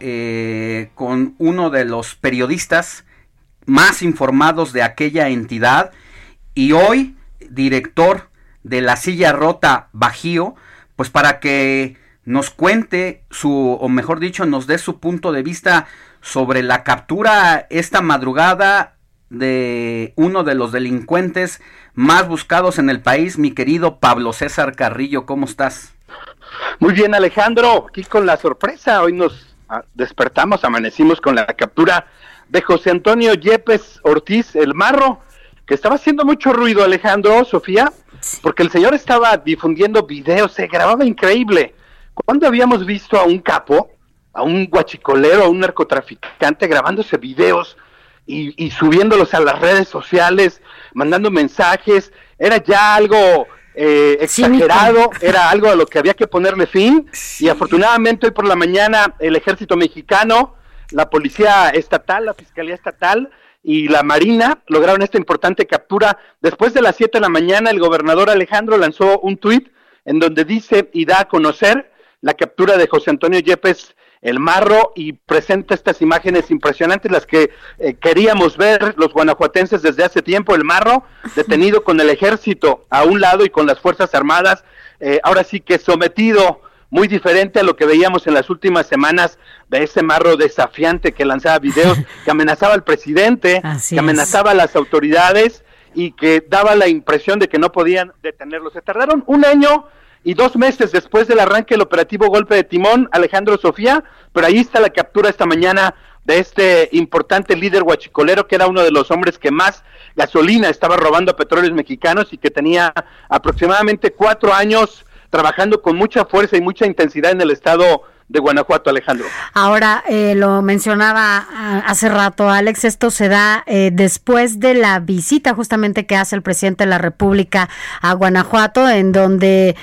eh, con uno de los periodistas más informados de aquella entidad y hoy director de la silla rota Bajío, pues para que nos cuente su, o mejor dicho, nos dé su punto de vista sobre la captura esta madrugada de uno de los delincuentes más buscados en el país, mi querido Pablo César Carrillo, ¿cómo estás? Muy bien, Alejandro, aquí con la sorpresa, hoy nos despertamos, amanecimos con la captura de José Antonio Yepes Ortiz, el marro, que estaba haciendo mucho ruido, Alejandro, Sofía, porque el señor estaba difundiendo videos, se grababa increíble. ¿Cuándo habíamos visto a un capo, a un guachicolero, a un narcotraficante grabándose videos y, subiéndolos a las redes sociales, mandando mensajes? Era ya algo eh, exagerado, era algo a lo que había que ponerle fin. Y afortunadamente hoy por la mañana el ejército mexicano, la policía estatal, la fiscalía estatal y la Marina lograron esta importante captura. Después de las 7 de la mañana, el gobernador Alejandro lanzó un tuit en donde dice y da a conocer la captura de José Antonio Yepes el Marro y presenta estas imágenes impresionantes, las que eh, queríamos ver los guanajuatenses desde hace tiempo, el Marro detenido con el ejército a un lado y con las Fuerzas Armadas, eh, ahora sí que sometido muy diferente a lo que veíamos en las últimas semanas de ese marro desafiante que lanzaba videos, que amenazaba al presidente, que amenazaba a las autoridades y que daba la impresión de que no podían detenerlo. Se tardaron un año y dos meses después del arranque del operativo Golpe de Timón, Alejandro Sofía, pero ahí está la captura esta mañana de este importante líder guachicolero que era uno de los hombres que más gasolina estaba robando a petróleos mexicanos y que tenía aproximadamente cuatro años trabajando con mucha fuerza y mucha intensidad en el estado de Guanajuato, Alejandro. Ahora, eh, lo mencionaba ah, hace rato, Alex, esto se da eh, después de la visita justamente que hace el presidente de la República a Guanajuato, en donde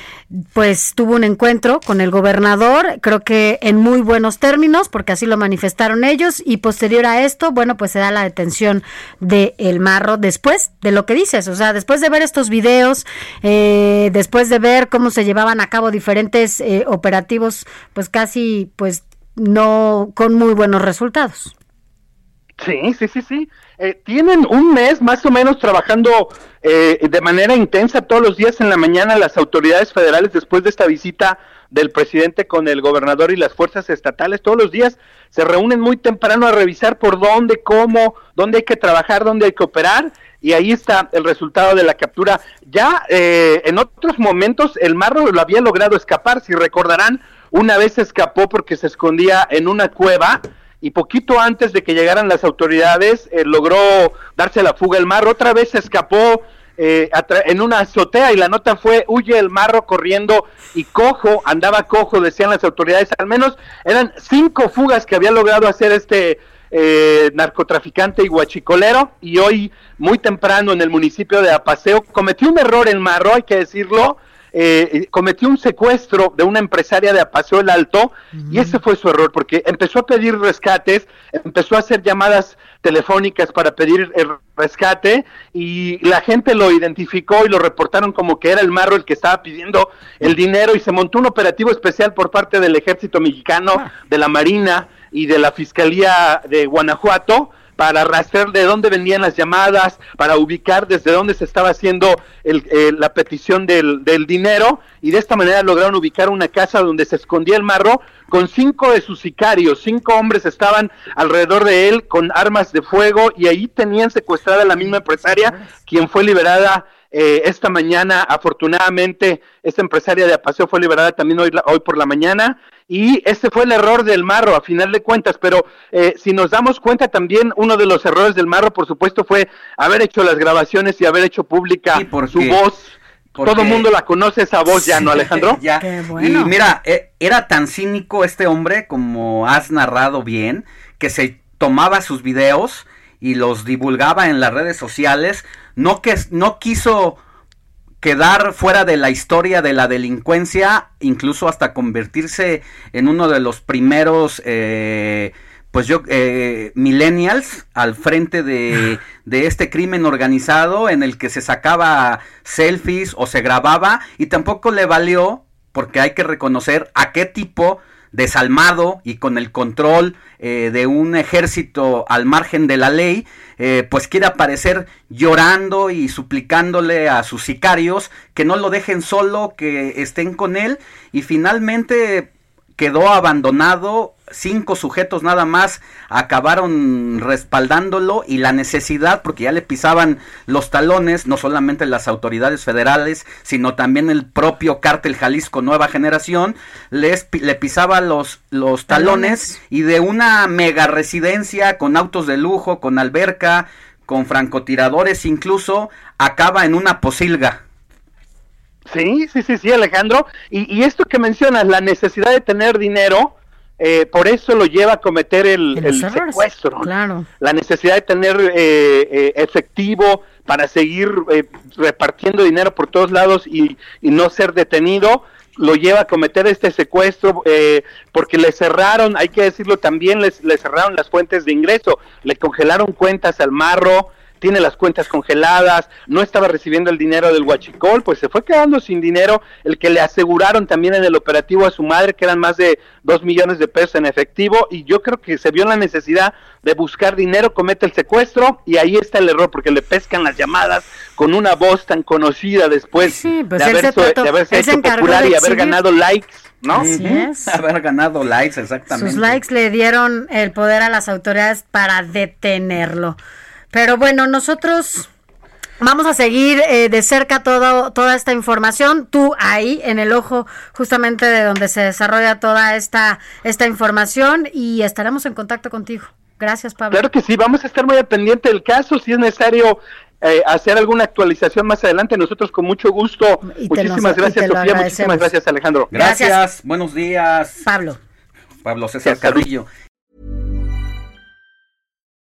pues tuvo un encuentro con el gobernador, creo que en muy buenos términos, porque así lo manifestaron ellos, y posterior a esto, bueno, pues se da la detención de El Marro después de lo que dices, o sea, después de ver estos videos, eh, después de ver cómo se llevaban a cabo diferentes operativos, pues casi pues no con muy buenos resultados. Sí, sí, sí, sí. Eh, tienen un mes más o menos trabajando eh, de manera intensa todos los días en la mañana las autoridades federales después de esta visita del presidente con el gobernador y las fuerzas estatales. Todos los días se reúnen muy temprano a revisar por dónde, cómo, dónde hay que trabajar, dónde hay que operar. Y ahí está el resultado de la captura. Ya eh, en otros momentos el Marro lo había logrado escapar, si recordarán, una vez escapó porque se escondía en una cueva y poquito antes de que llegaran las autoridades eh, logró darse la fuga el marro. Otra vez se escapó eh, en una azotea y la nota fue huye el marro corriendo y cojo, andaba cojo, decían las autoridades. Al menos eran cinco fugas que había logrado hacer este eh, narcotraficante y guachicolero y hoy muy temprano en el municipio de Apaseo cometió un error el marro, hay que decirlo eh, cometió un secuestro de una empresaria de Apaseo el Alto y ese fue su error porque empezó a pedir rescates, empezó a hacer llamadas telefónicas para pedir el rescate y la gente lo identificó y lo reportaron como que era el marro el que estaba pidiendo el dinero y se montó un operativo especial por parte del ejército mexicano, ah. de la Marina y de la Fiscalía de Guanajuato para rastrear de dónde venían las llamadas, para ubicar desde dónde se estaba haciendo eh, la petición del, del, dinero y de esta manera lograron ubicar una casa donde se escondía el marro con cinco de sus sicarios, cinco hombres estaban alrededor de él con armas de fuego y ahí tenían secuestrada a la misma empresaria, quien fue liberada eh, esta mañana, afortunadamente, esta empresaria de Apaseo fue liberada también hoy, hoy por la mañana y este fue el error del Marro a final de cuentas, pero eh, si nos damos cuenta también uno de los errores del Marro, por supuesto, fue haber hecho las grabaciones y haber hecho pública su voz. Todo el mundo la conoce esa voz ya, ¿no, Alejandro? ya. Y mira, e, era tan cínico este hombre, como has narrado bien, que se tomaba sus videos y los divulgaba en las redes sociales, no que no quiso quedar fuera de la historia de la delincuencia, incluso hasta convertirse en uno de los primeros eh, pues yo, eh, millennials al frente de, de, este crimen organizado en el que se sacaba selfies o se grababa y tampoco le valió, porque hay que reconocer a qué tipo desalmado y con el control eh, de un ejército al margen de la ley, eh, pues quiere aparecer llorando y suplicándole a sus sicarios que no lo dejen solo, que estén con él. Y finalmente quedó abandonado cinco sujetos nada más acabaron respaldándolo y la necesidad, porque ya le pisaban los talones, no solamente las autoridades federales, sino también el propio cártel Jalisco Nueva Generación, les, le pisaba los, los talones y de una mega residencia con autos de lujo, con alberca, con francotiradores incluso, acaba en una posilga. Sí, sí, sí, sí, Alejandro. Y, y esto que mencionas, la necesidad de tener dinero, eh, por eso lo lleva a cometer el, secuestro. Claro. La necesidad de tener eh, eh, efectivo para seguir repartiendo dinero por todos lados y, no ser detenido, lo lleva a cometer este secuestro porque le cerraron, hay que decirlo también, les, le cerraron las fuentes de ingreso, le congelaron cuentas al marro, tiene las cuentas congeladas, no estaba recibiendo el dinero del huachicol, pues se fue quedando sin dinero, el que le aseguraron también en el operativo a su madre, que eran más de dos millones de pesos en efectivo, y yo creo que se vio la necesidad de buscar dinero, comete el secuestro, y ahí está el error, porque le pescan las llamadas con una voz tan conocida después pues de, haberse hecho popular y haber ganado likes. ¿no? Así es. Haber ganado likes, exactamente. Sus likes le dieron el poder a las autoridades para detenerlo. Pero bueno, nosotros vamos a seguir eh, de cerca todo, toda esta información. Tú ahí en el ojo justamente de donde se desarrolla toda esta, esta información y estaremos en contacto contigo. Gracias, Pablo. Claro que sí, vamos a estar muy al pendiente del caso. Si es necesario eh, hacer alguna actualización más adelante, nosotros con mucho gusto. muchísimas gracias, Sofía. Muchísimas gracias, Alejandro. Gracias. Buenos días. Pablo. Pablo César Carrillo.